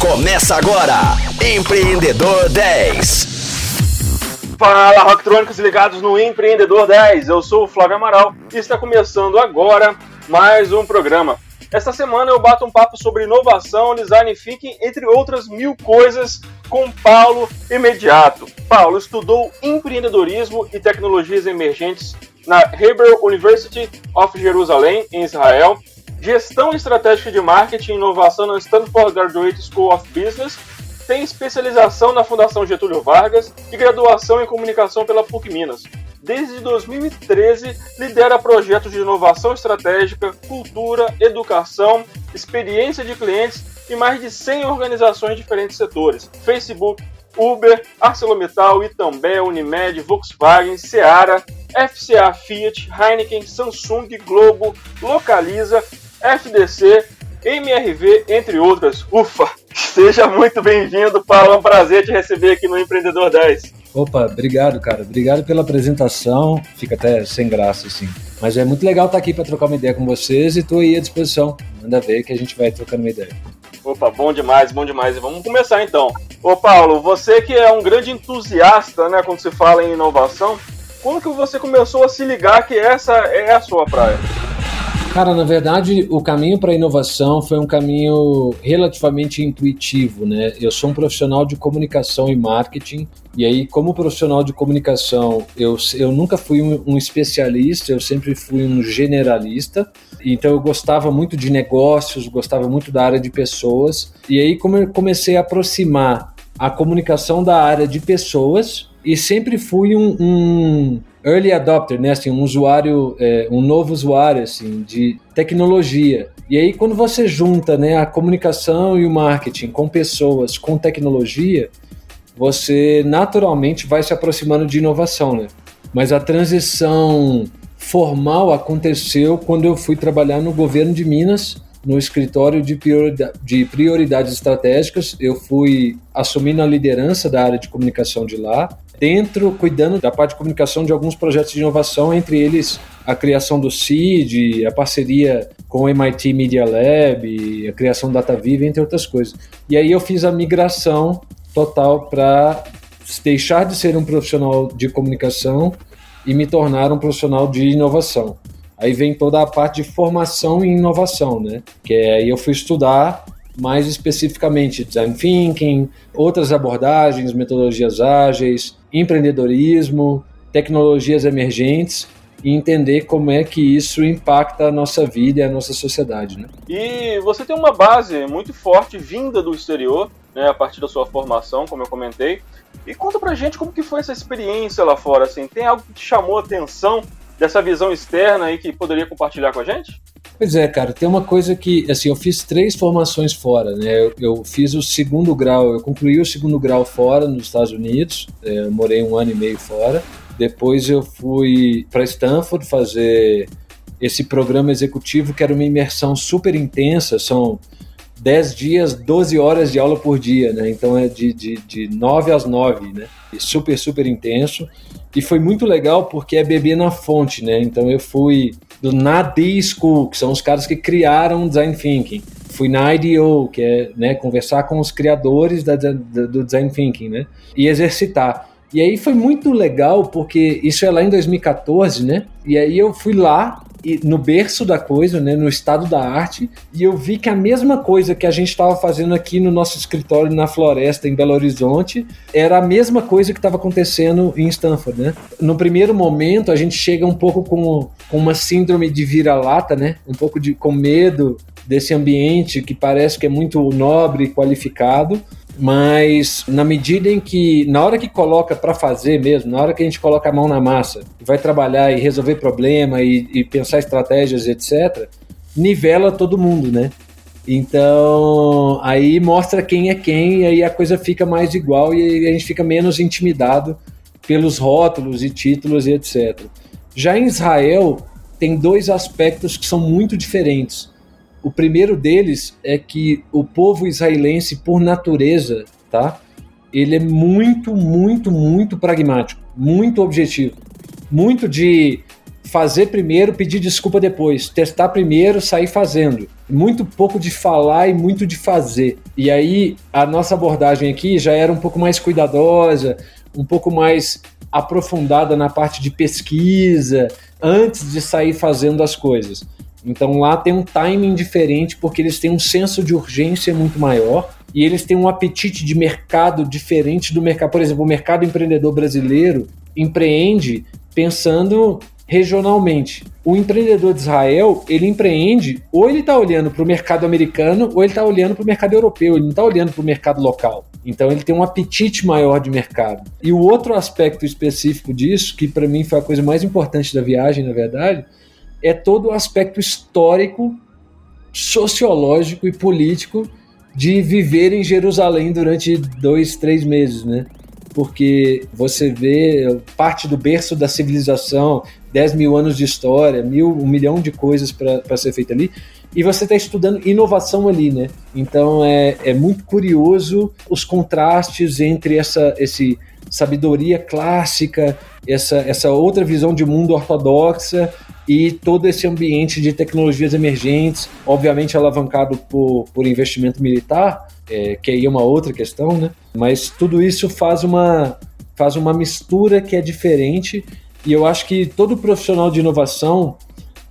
Começa agora, Empreendedor 10. Fala, Rocktrônicos ligados no Empreendedor 10. Eu sou o Flávio Amaral e está começando agora mais um programa. Esta semana eu bato um papo sobre inovação, design thinking, entre outras mil coisas, com Paulo Imediato. Paulo estudou empreendedorismo e tecnologias emergentes na Hebrew University of Jerusalém, em Israel, gestão estratégica de marketing e inovação na Stanford Graduate School of Business, tem especialização na Fundação Getúlio Vargas e graduação em comunicação pela PUC Minas. Desde 2013, lidera projetos de inovação estratégica, cultura, educação, experiência de clientes e mais de 100 organizações de diferentes setores: Facebook, Uber, ArcelorMittal, Itambé, Unimed, Volkswagen, Seara, FCA, Fiat, Heineken, Samsung, Globo, Localiza, FDC, MRV, entre outras. Ufa! Seja muito bem-vindo, Paulo. É um prazer te receber aqui no Empreendedor 10. Opa, obrigado, cara. Obrigado pela apresentação. Fica até sem graça, assim. Mas é muito legal estar aqui para trocar uma ideia com vocês e estou aí à disposição. Manda ver que a gente vai trocando uma ideia. Opa, bom demais, bom demais. E vamos começar então. Ô Paulo, você que é um grande entusiasta, né, quando se fala em inovação, quando que você começou a se ligar que essa é a sua praia? Cara, na verdade, o caminho para a inovação foi um caminho relativamente intuitivo, né? Eu sou um profissional de comunicação e marketing, e aí, como profissional de comunicação, eu, eu nunca fui um, um especialista, eu sempre fui um generalista, então eu gostava muito de negócios, gostava muito da área de pessoas, e aí, como eu comecei a aproximar a comunicação da área de pessoas, e sempre fui um, um early adopter, né? Assim, um usuário, é, um novo usuário, assim, de tecnologia. E aí, quando você junta, né, a comunicação e o marketing com pessoas, com tecnologia, você naturalmente vai se aproximando de inovação, né? Mas a transição formal aconteceu quando eu fui trabalhar no governo de Minas, no escritório de, de prioridades estratégicas. Eu fui assumindo a liderança da área de comunicação de lá dentro, cuidando da parte de comunicação de alguns projetos de inovação, entre eles a criação do CID, a parceria com o MIT Media Lab, a criação do DataViva, entre outras coisas. E aí eu fiz a migração total para deixar de ser um profissional de comunicação e me tornar um profissional de inovação. Aí vem toda a parte de formação e inovação, né? Que é, aí eu fui estudar mais especificamente design thinking, outras abordagens, metodologias ágeis, empreendedorismo, tecnologias emergentes e entender como é que isso impacta a nossa vida e a nossa sociedade. Né? E você tem uma base muito forte vinda do exterior, né, a partir da sua formação, como eu comentei. E conta pra gente como que foi essa experiência lá fora, assim, tem algo que te chamou a atenção dessa visão externa aí que poderia compartilhar com a gente? Pois é, cara, tem uma coisa que, assim, eu fiz três formações fora, né? Eu, eu fiz o segundo grau, eu concluí o segundo grau fora nos Estados Unidos, é, morei um ano e meio fora. Depois eu fui para Stanford fazer esse programa executivo que era uma imersão super intensa, são 10 dias, 12 horas de aula por dia, né? Então é de, de, de 9 às 9, né? E super, super intenso. E foi muito legal porque é beber na fonte, né? Então eu fui do NAD School, que são os caras que criaram Design Thinking. Fui na IDEO, que é né, conversar com os criadores da, da, do Design Thinking, né? E exercitar. E aí foi muito legal, porque isso é lá em 2014, né? E aí eu fui lá no berço da coisa, né, no estado da arte, e eu vi que a mesma coisa que a gente estava fazendo aqui no nosso escritório na floresta em Belo Horizonte era a mesma coisa que estava acontecendo em Stanford, né? No primeiro momento a gente chega um pouco com, com uma síndrome de vira-lata, né? Um pouco de com medo desse ambiente que parece que é muito nobre e qualificado, mas na medida em que, na hora que coloca para fazer mesmo, na hora que a gente coloca a mão na massa, vai trabalhar e resolver problema e, e pensar estratégias, etc., nivela todo mundo, né? Então, aí mostra quem é quem, e aí a coisa fica mais igual e a gente fica menos intimidado pelos rótulos e títulos e etc. Já em Israel, tem dois aspectos que são muito diferentes. O primeiro deles é que o povo israelense, por natureza, tá? Ele é muito, muito, muito pragmático, muito objetivo, muito de fazer primeiro, pedir desculpa depois, testar primeiro, sair fazendo. Muito pouco de falar e muito de fazer. E aí a nossa abordagem aqui já era um pouco mais cuidadosa, um pouco mais aprofundada na parte de pesquisa, antes de sair fazendo as coisas. Então lá tem um timing diferente, porque eles têm um senso de urgência muito maior e eles têm um apetite de mercado diferente do mercado. Por exemplo, o mercado empreendedor brasileiro empreende pensando regionalmente. O empreendedor de Israel, ele empreende, ou ele está olhando para o mercado americano, ou ele está olhando para o mercado europeu, ele não está olhando para o mercado local. Então ele tem um apetite maior de mercado. E o outro aspecto específico disso, que para mim foi a coisa mais importante da viagem, na verdade, é todo o aspecto histórico, sociológico e político de viver em Jerusalém durante dois, três meses, né? Porque você vê parte do berço da civilização, 10 mil anos de história, mil, um milhão de coisas para ser feito ali, e você está estudando inovação ali, né? Então é, é muito curioso os contrastes entre essa esse sabedoria clássica, essa, essa outra visão de mundo ortodoxa e todo esse ambiente de tecnologias emergentes, obviamente alavancado por, por investimento militar, é, que aí é uma outra questão, né? Mas tudo isso faz uma, faz uma mistura que é diferente e eu acho que todo profissional de inovação,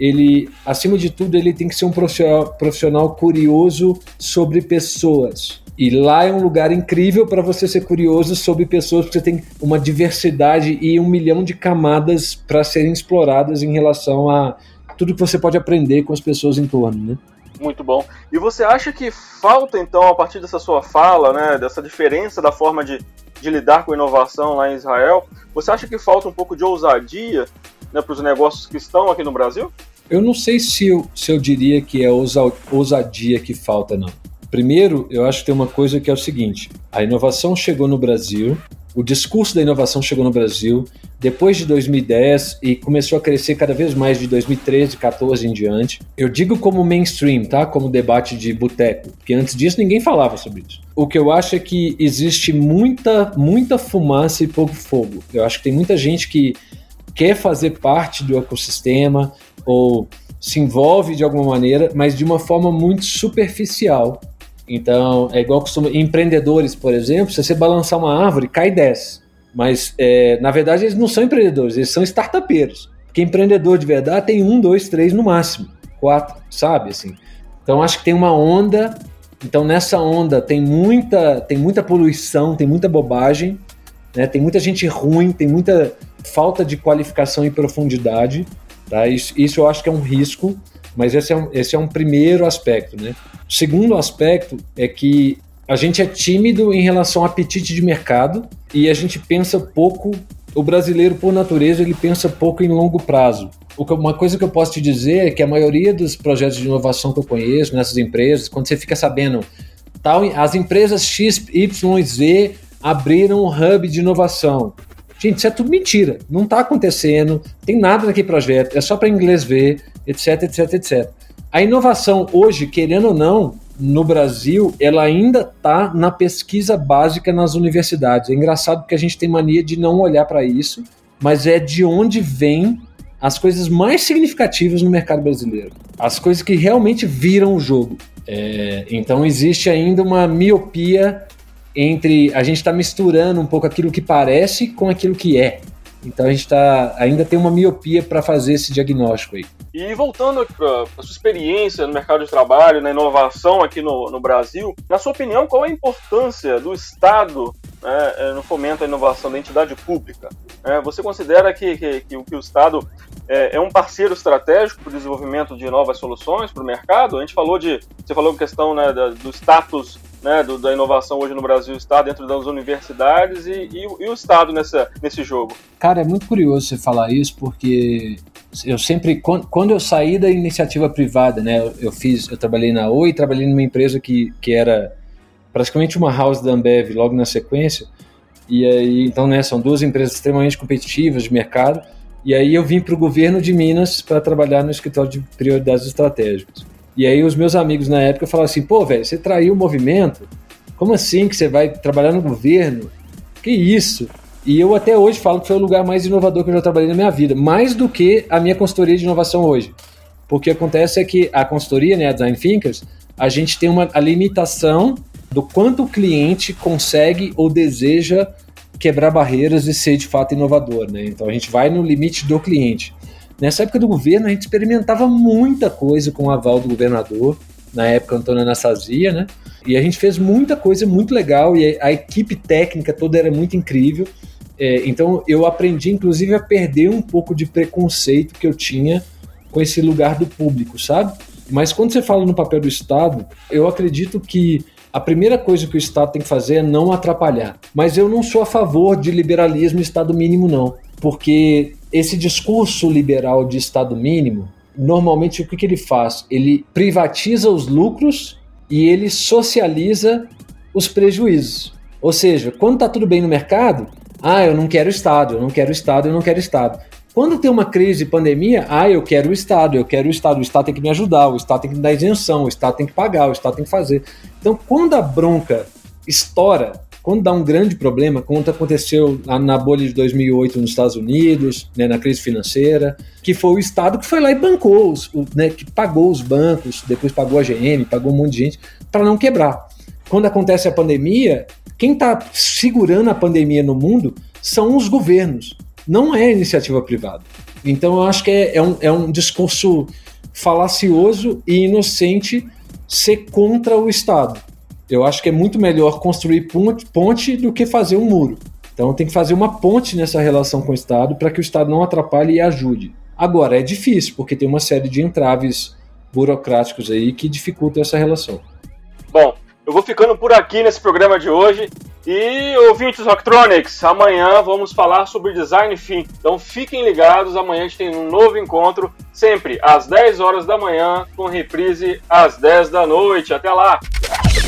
ele, acima de tudo, ele tem que ser um profissional, profissional curioso sobre pessoas. E lá é um lugar incrível para você ser curioso sobre pessoas, porque você tem uma diversidade e um milhão de camadas para serem exploradas em relação a tudo que você pode aprender com as pessoas em torno, né? Muito bom. E você acha que falta, então, a partir dessa sua fala, né, dessa diferença da forma de, de lidar com inovação lá em Israel, você acha que falta um pouco de ousadia né, para os negócios que estão aqui no Brasil? Eu não sei se eu, se eu diria que é ousadia que falta, não. Primeiro, eu acho que tem uma coisa que é o seguinte: a inovação chegou no Brasil, o discurso da inovação chegou no Brasil depois de 2010 e começou a crescer cada vez mais de 2013, 14 em diante. Eu digo como mainstream, tá? Como debate de boteco, porque antes disso ninguém falava sobre isso. O que eu acho é que existe muita, muita fumaça e pouco fogo. Eu acho que tem muita gente que quer fazer parte do ecossistema ou se envolve de alguma maneira, mas de uma forma muito superficial então, é igual costuma. Empreendedores, por exemplo, se você balançar uma árvore, cai 10. Mas, é, na verdade, eles não são empreendedores, eles são startupeiros. Porque empreendedor de verdade tem um, dois, três no máximo. Quatro, sabe? Assim. Então, acho que tem uma onda. Então, nessa onda tem muita, tem muita poluição, tem muita bobagem, né? tem muita gente ruim, tem muita falta de qualificação e profundidade. Tá? Isso, isso eu acho que é um risco, mas esse é um, esse é um primeiro aspecto. Né? O segundo aspecto é que a gente é tímido em relação ao apetite de mercado e a gente pensa pouco. O brasileiro, por natureza, ele pensa pouco em longo prazo. Uma coisa que eu posso te dizer é que a maioria dos projetos de inovação que eu conheço nessas empresas, quando você fica sabendo, tal, as empresas X, Y Z abriram um hub de inovação. Gente, isso é tudo mentira. Não está acontecendo, tem nada naquele projeto, é só para inglês ver, etc, etc, etc. A inovação hoje, querendo ou não, no Brasil, ela ainda está na pesquisa básica nas universidades. É engraçado porque a gente tem mania de não olhar para isso, mas é de onde vem as coisas mais significativas no mercado brasileiro. As coisas que realmente viram o jogo. É, então existe ainda uma miopia entre a gente está misturando um pouco aquilo que parece com aquilo que é. Então a gente tá, ainda tem uma miopia para fazer esse diagnóstico aí. E voltando para a sua experiência no mercado de trabalho, na inovação aqui no, no Brasil, na sua opinião, qual é a importância do Estado né, é, no fomento à inovação da entidade pública? É, você considera que, que, que, que o Estado é, é, um parceiro estratégico para o desenvolvimento de novas soluções para o mercado? A gente falou de, você falou questão né, da, do status né, do, da inovação hoje no Brasil está dentro das universidades e, e, e, o Estado nessa, nesse jogo? Cara, é muito curioso você falar isso, porque eu sempre, quando, quando eu saí da iniciativa privada, né, eu, fiz, eu trabalhei na Oi, trabalhei numa empresa que, que era praticamente uma house da Ambev logo na sequência, e aí, então, né, são duas empresas extremamente competitivas de mercado, e aí eu vim para o governo de Minas para trabalhar no escritório de prioridades estratégicas. E aí os meus amigos na época falaram assim, pô, velho, você traiu o movimento? Como assim que você vai trabalhar no governo? Que isso? E eu até hoje falo que foi o lugar mais inovador que eu já trabalhei na minha vida, mais do que a minha consultoria de inovação hoje. Porque acontece é que a consultoria, né, a Design Thinkers, a gente tem uma a limitação do quanto o cliente consegue ou deseja quebrar barreiras e ser de fato inovador. Né? Então a gente vai no limite do cliente. Nessa época do governo, a gente experimentava muita coisa com o aval do governador, na época Antônio Anastasia, né? E a gente fez muita coisa muito legal e a equipe técnica toda era muito incrível. É, então eu aprendi, inclusive, a perder um pouco de preconceito que eu tinha com esse lugar do público, sabe? Mas quando você fala no papel do Estado, eu acredito que a primeira coisa que o Estado tem que fazer é não atrapalhar. Mas eu não sou a favor de liberalismo Estado mínimo, não. Porque esse discurso liberal de Estado mínimo, normalmente o que, que ele faz? Ele privatiza os lucros e ele socializa os prejuízos. Ou seja, quando está tudo bem no mercado, ah, eu não quero Estado, eu não quero Estado, eu não quero Estado. Quando tem uma crise de pandemia, ah, eu quero o Estado, eu quero o Estado, o Estado tem que me ajudar, o Estado tem que me dar isenção, o Estado tem que pagar, o Estado tem que fazer. Então, quando a bronca estoura, quando dá um grande problema, como aconteceu na bolha de 2008 nos Estados Unidos, né, na crise financeira, que foi o Estado que foi lá e bancou, os, né, que pagou os bancos, depois pagou a GM, pagou um monte de gente, para não quebrar. Quando acontece a pandemia, quem está segurando a pandemia no mundo são os governos não é iniciativa privada. Então eu acho que é, é, um, é um discurso falacioso e inocente ser contra o Estado. Eu acho que é muito melhor construir ponte, do que fazer um muro. Então tem que fazer uma ponte nessa relação com o Estado para que o Estado não atrapalhe e ajude. Agora, é difícil, porque tem uma série de entraves burocráticos aí que dificultam essa relação. Bom, eu vou ficando por aqui nesse programa de hoje. E ouvintes Rocktronics, amanhã vamos falar sobre design fim. Então fiquem ligados, amanhã a gente tem um novo encontro, sempre às 10 horas da manhã, com reprise às 10 da noite. Até lá!